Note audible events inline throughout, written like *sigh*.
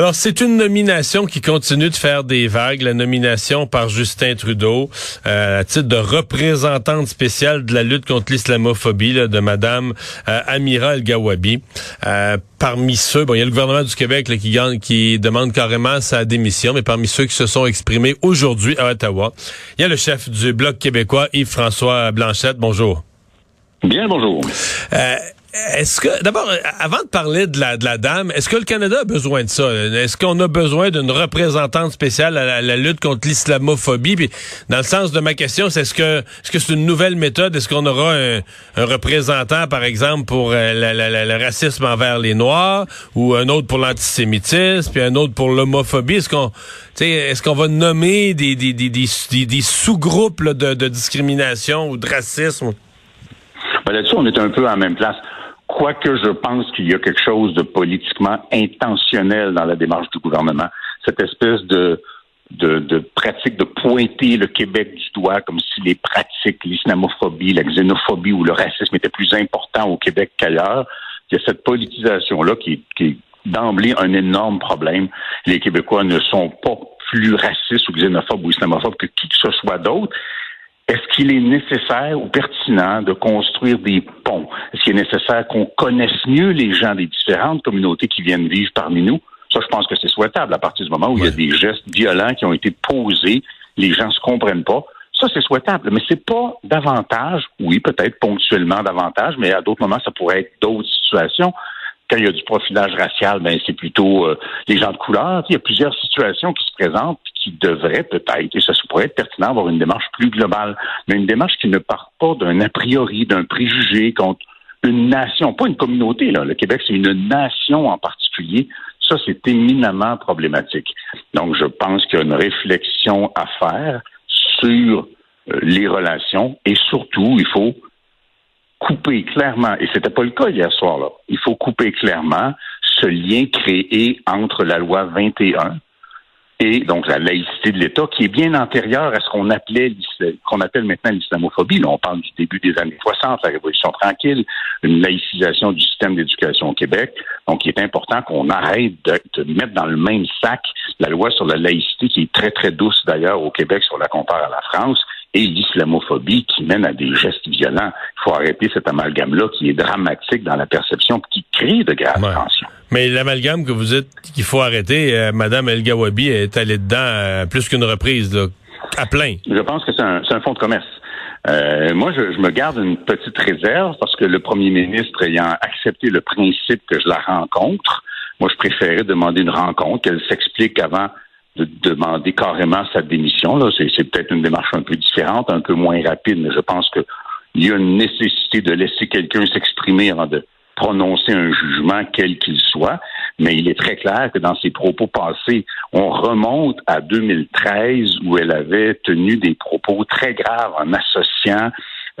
Alors, c'est une nomination qui continue de faire des vagues, la nomination par Justin Trudeau euh, à titre de représentante spéciale de la lutte contre l'islamophobie de Madame euh, Amira El-Gawabi. Euh, parmi ceux, bon, il y a le gouvernement du Québec là, qui, qui demande carrément sa démission, mais parmi ceux qui se sont exprimés aujourd'hui à Ottawa, il y a le chef du Bloc québécois, Yves-François Blanchette. Bonjour. Bien, bonjour. Euh, est-ce que, d'abord, avant de parler de la, de la dame, est-ce que le Canada a besoin de ça? Est-ce qu'on a besoin d'une représentante spéciale à la, lutte contre l'islamophobie? Puis, dans le sens de ma question, c'est est-ce que c'est une nouvelle méthode? Est-ce qu'on aura un, représentant, par exemple, pour euh, le racisme envers les Noirs, ou un autre pour l'antisémitisme, puis un autre pour l'homophobie? Est-ce qu'on est-ce qu'on va nommer des, sous-groupes de, de discrimination ou de racisme? Ben là-dessus, on est un peu à la même place. Quoique je pense qu'il y a quelque chose de politiquement intentionnel dans la démarche du gouvernement, cette espèce de, de, pratique de pointer le Québec du doigt comme si les pratiques, l'islamophobie, la xénophobie ou le racisme étaient plus importants au Québec qu'ailleurs. Il y a cette politisation-là qui, qui est d'emblée un énorme problème. Les Québécois ne sont pas plus racistes ou xénophobes ou islamophobes que qui que ce soit d'autre. Est-ce qu'il est nécessaire ou pertinent de construire des ponts? Est-ce qu'il est nécessaire qu'on connaisse mieux les gens des différentes communautés qui viennent vivre parmi nous? Ça, je pense que c'est souhaitable à partir du moment où il y a des gestes violents qui ont été posés, les gens ne se comprennent pas. Ça, c'est souhaitable, mais c'est pas davantage, oui, peut-être ponctuellement davantage, mais à d'autres moments, ça pourrait être d'autres situations quand il y a du profilage racial, ben c'est plutôt euh, les gens de couleur. Il y a plusieurs situations qui se présentent qui devraient peut-être, et ça pourrait être pertinent, avoir une démarche plus globale, mais une démarche qui ne part pas d'un a priori, d'un préjugé contre une nation, pas une communauté. Là. Le Québec, c'est une nation en particulier. Ça, c'est éminemment problématique. Donc, je pense qu'il y a une réflexion à faire sur euh, les relations et surtout, il faut couper clairement, et c'était pas le cas hier soir, là, il faut couper clairement ce lien créé entre la loi 21 et donc la laïcité de l'État, qui est bien antérieure à ce qu'on appelait qu'on appelle maintenant l'islamophobie. Là, on parle du début des années 60, la Révolution tranquille, une laïcisation du système d'éducation au Québec. Donc, il est important qu'on arrête de, mettre dans le même sac la loi sur la laïcité, qui est très, très douce d'ailleurs au Québec si on la compare à la France, et l'islamophobie qui mène à des gestes violents. Il faut arrêter cet amalgame-là qui est dramatique dans la perception, qui crée de graves tensions. Mais l'amalgame que vous dites qu'il faut arrêter, euh, Madame El Gawabi est allée dedans euh, plus qu'une reprise, à plein. Je pense que c'est un, un fonds de commerce. Euh, moi, je, je, me garde une petite réserve parce que le premier ministre ayant accepté le principe que je la rencontre, moi, je préférais demander une rencontre, qu'elle s'explique avant de demander carrément sa démission. Là, c'est, peut-être une démarche un peu différente, un peu moins rapide, mais je pense qu'il y a une nécessité de laisser quelqu'un s'exprimer avant de prononcer un jugement quel qu'il soit, mais il est très clair que dans ses propos passés, on remonte à 2013 où elle avait tenu des propos très graves en associant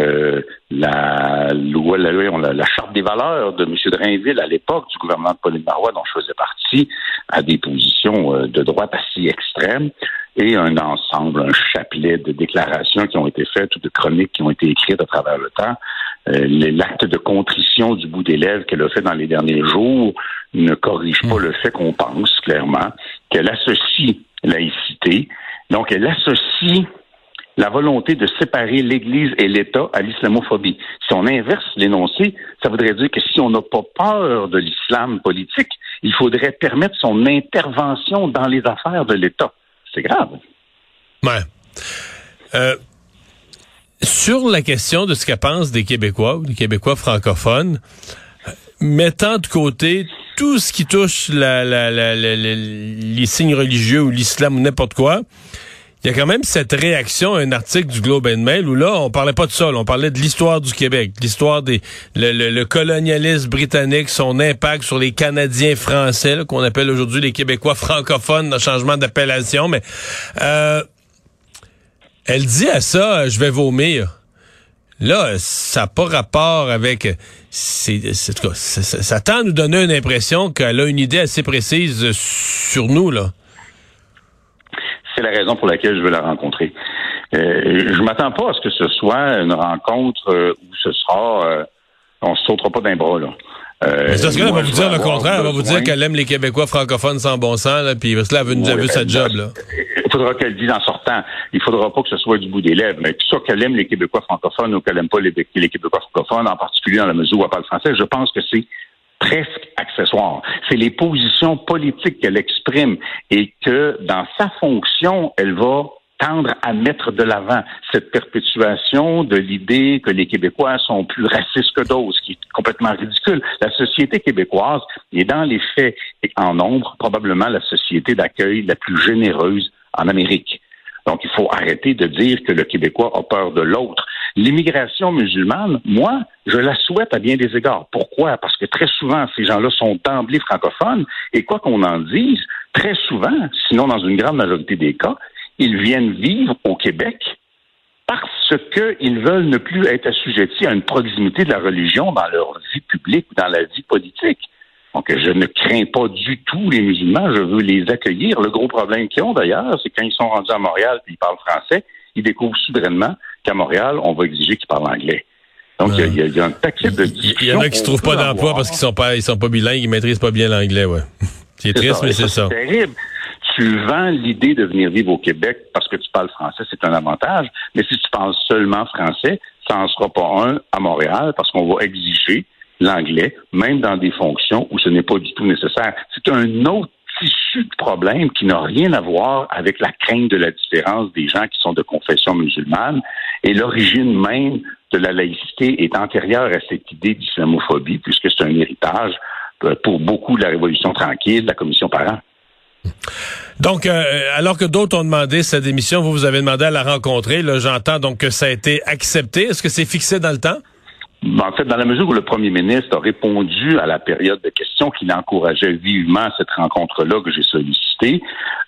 euh, la loi, la, la, charte des valeurs de M. Drainville à l'époque du gouvernement de Pauline Marois, dont je faisais partie, à des positions euh, de droite assez extrêmes et un ensemble, un chapelet de déclarations qui ont été faites ou de chroniques qui ont été écrites à travers le temps. Euh, l'acte de contrition du bout des lèvres qu'elle a fait dans les derniers jours ne corrige pas hmm. le fait qu'on pense clairement qu'elle associe laïcité. Donc, elle associe la volonté de séparer l'Église et l'État à l'islamophobie. Si on inverse l'énoncé, ça voudrait dire que si on n'a pas peur de l'islam politique, il faudrait permettre son intervention dans les affaires de l'État. C'est grave. Ouais. Euh, sur la question de ce qu'elle pense des Québécois ou des Québécois francophones, mettant de côté tout ce qui touche les signes religieux ou l'islam ou n'importe quoi, il y a quand même cette réaction à un article du Globe and Mail où là, on parlait pas de ça, on parlait de l'histoire du Québec, l'histoire des le, colonialisme britannique, son impact sur les Canadiens français, qu'on appelle aujourd'hui les Québécois francophones, le changement d'appellation, mais euh, elle dit à ça, je vais vomir. Là, ça n'a pas rapport avec... C'est, ça, ça tend à nous donner une impression qu'elle a une idée assez précise sur nous, là c'est la raison pour laquelle je veux la rencontrer. Euh, je m'attends pas à ce que ce soit une rencontre euh, où ce sera, euh, on se sautera pas d'un bras là. Euh, mais ce va vous dire le contraire. Elle va vous dire qu'elle aime les Québécois francophones sans bon sens, là, puis parce que là, elle veut, vu sa job. Là. Il faudra qu'elle dise en sortant. Il faudra pas que ce soit du bout des lèvres. Mais ça qu'elle aime les Québécois francophones ou qu'elle aime pas les, les Québécois francophones, en particulier dans la mesure où elle parle français, je pense que c'est presque C'est les positions politiques qu'elle exprime et que dans sa fonction, elle va tendre à mettre de l'avant cette perpétuation de l'idée que les Québécois sont plus racistes que d'autres, ce qui est complètement ridicule. La société québécoise est dans les faits et en nombre probablement la société d'accueil la plus généreuse en Amérique. Donc, il faut arrêter de dire que le Québécois a peur de l'autre. L'immigration musulmane, moi, je la souhaite à bien des égards. Pourquoi? Parce que très souvent, ces gens-là sont d'emblée francophones et quoi qu'on en dise, très souvent, sinon dans une grande majorité des cas, ils viennent vivre au Québec parce qu'ils veulent ne plus être assujettis à une proximité de la religion dans leur vie publique ou dans la vie politique. Donc, je ne crains pas du tout les musulmans, je veux les accueillir. Le gros problème qu'ils ont d'ailleurs, c'est quand ils sont rendus à Montréal et ils parlent français, ils découvrent soudainement qu'à Montréal, on va exiger qu'ils parlent anglais. Donc, il y, a un paquet de Il y en a qui ne se trouvent pas d'emploi parce qu'ils sont pas, ils sont pas bilingues, ils maîtrisent pas bien l'anglais, ouais. *laughs* C'est triste, mais c'est ça. C'est terrible tu vends l'idée de venir vivre au Québec parce que tu parles français, c'est un avantage. Mais si tu parles seulement français, ça n'en sera pas un à Montréal parce qu'on va exiger l'anglais, même dans des fonctions où ce n'est pas du tout nécessaire. C'est un autre tissu de problème qui n'a rien à voir avec la crainte de la différence des gens qui sont de confession musulmane. Et l'origine même de la laïcité est antérieure à cette idée d'islamophobie, puisque c'est un héritage euh, pour beaucoup de la Révolution tranquille, de la Commission Parent. Donc, euh, alors que d'autres ont demandé sa démission, vous, vous avez demandé à la rencontrer. Là, j'entends donc que ça a été accepté. Est-ce que c'est fixé dans le temps? Ben, en fait, dans la mesure où le premier ministre a répondu à la période de questions qu'il encourageait vivement cette rencontre-là que j'ai sollicitée,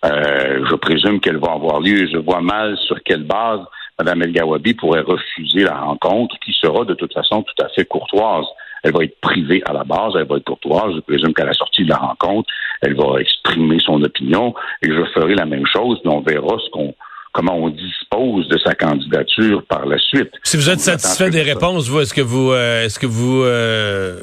euh, je présume qu'elle va avoir lieu. Je vois mal sur quelle base Mme El Gawabi pourrait refuser la rencontre, qui sera de toute façon tout à fait courtoise. Elle va être privée à la base, elle va être courtoise. Je présume qu'à la sortie de la rencontre, elle va exprimer son opinion et je ferai la même chose, mais on verra ce qu'on comment on dispose de sa candidature par la suite. Si vous êtes satisfait des réponses, vous, est-ce que vous euh, est-ce que vous euh,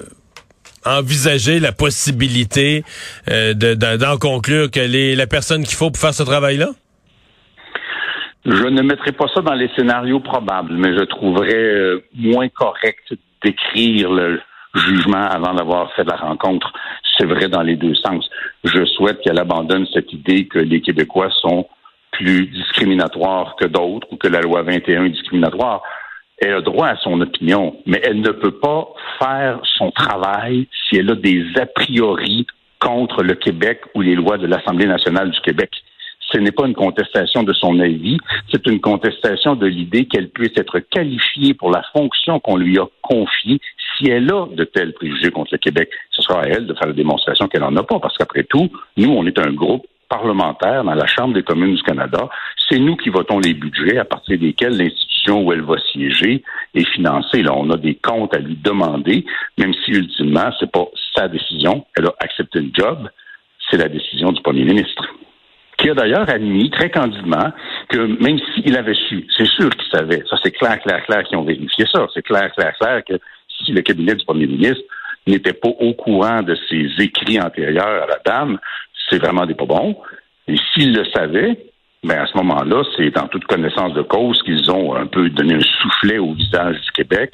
envisagez la possibilité euh, d'en conclure qu'elle est la personne qu'il faut pour faire ce travail-là? Je ne mettrai pas ça dans les scénarios probables, mais je trouverais moins correct d'écrire le, jugement avant d'avoir fait la rencontre. C'est vrai dans les deux sens. Je souhaite qu'elle abandonne cette idée que les Québécois sont plus discriminatoires que d'autres ou que la loi 21 est discriminatoire. Elle a droit à son opinion, mais elle ne peut pas faire son travail si elle a des a priori contre le Québec ou les lois de l'Assemblée nationale du Québec ce n'est pas une contestation de son avis, c'est une contestation de l'idée qu'elle puisse être qualifiée pour la fonction qu'on lui a confiée si elle a de tels préjugés contre le Québec. Ce sera à elle de faire la démonstration qu'elle n'en a pas, parce qu'après tout, nous, on est un groupe parlementaire dans la Chambre des communes du Canada. C'est nous qui votons les budgets à partir desquels l'institution où elle va siéger est financée. Là, on a des comptes à lui demander, même si ultimement, c'est pas sa décision. Elle a accepté le job. C'est la décision du premier ministre qui a d'ailleurs admis très candidement que même s'il avait su, c'est sûr qu'il savait, ça c'est clair, clair, clair qu'ils ont vérifié ça, c'est clair, clair, clair que si le cabinet du premier ministre n'était pas au courant de ses écrits antérieurs à la dame, c'est vraiment des pas bons. Et s'il le savait, ben à ce moment-là, c'est en toute connaissance de cause qu'ils ont un peu donné un soufflet au visage du Québec,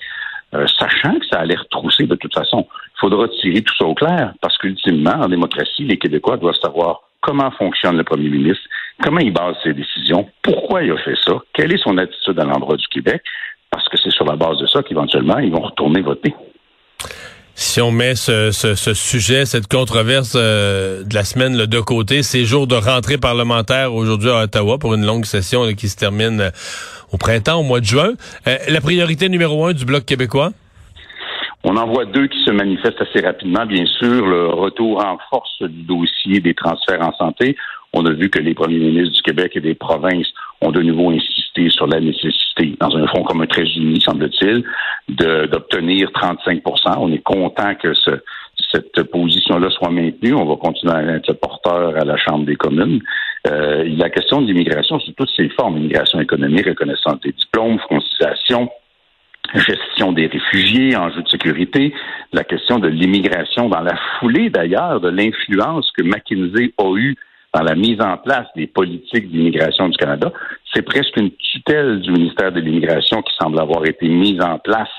euh, sachant que ça allait retrousser de toute façon. Il faudra tirer tout ça au clair, parce qu'ultimement, en démocratie, les Québécois doivent savoir comment fonctionne le premier ministre, comment il base ses décisions, pourquoi il a fait ça, quelle est son attitude à l'endroit du Québec, parce que c'est sur la base de ça qu'éventuellement, ils vont retourner voter. Si on met ce, sujet, cette controverse euh, de la semaine de côté, ces jours de rentrée parlementaire aujourd'hui à Ottawa pour une longue session qui se termine euh, au printemps, au mois de juin. Euh, la priorité numéro un du Bloc québécois? On en voit deux qui se manifestent assez rapidement. Bien sûr, le retour en force du dossier des transferts en santé. On a vu que les premiers ministres du Québec et des provinces ont de nouveau insisté sur la nécessité, dans un front comme un très uni, semble-t-il, d'obtenir 35% On est content que cette position-là soit maintenue. On va continuer à être porteur à la Chambre des communes. Euh, la question de l'immigration sous toutes ses formes, immigration économique, reconnaissance des diplômes, francisation, gestion des réfugiés, enjeux de sécurité, la question de l'immigration dans la foulée d'ailleurs de l'influence que McKinsey a eue dans la mise en place des politiques d'immigration du Canada. C'est presque une tutelle du ministère de l'Immigration qui semble avoir été mise en place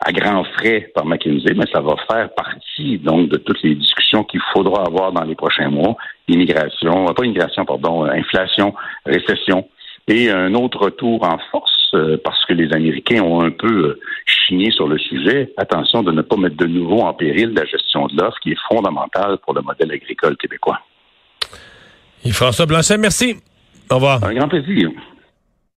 à grands frais par McKinsey, mais ça va faire partie donc de toutes les discussions qu'il faudra avoir dans les prochains mois. Immigration, pas immigration, pardon, euh, inflation, récession. Et un autre retour en force, euh, parce que les Américains ont un peu chigné sur le sujet. Attention de ne pas mettre de nouveau en péril la gestion de l'offre qui est fondamentale pour le modèle agricole québécois. Et François Blanchet, merci. Au revoir. Un grand plaisir.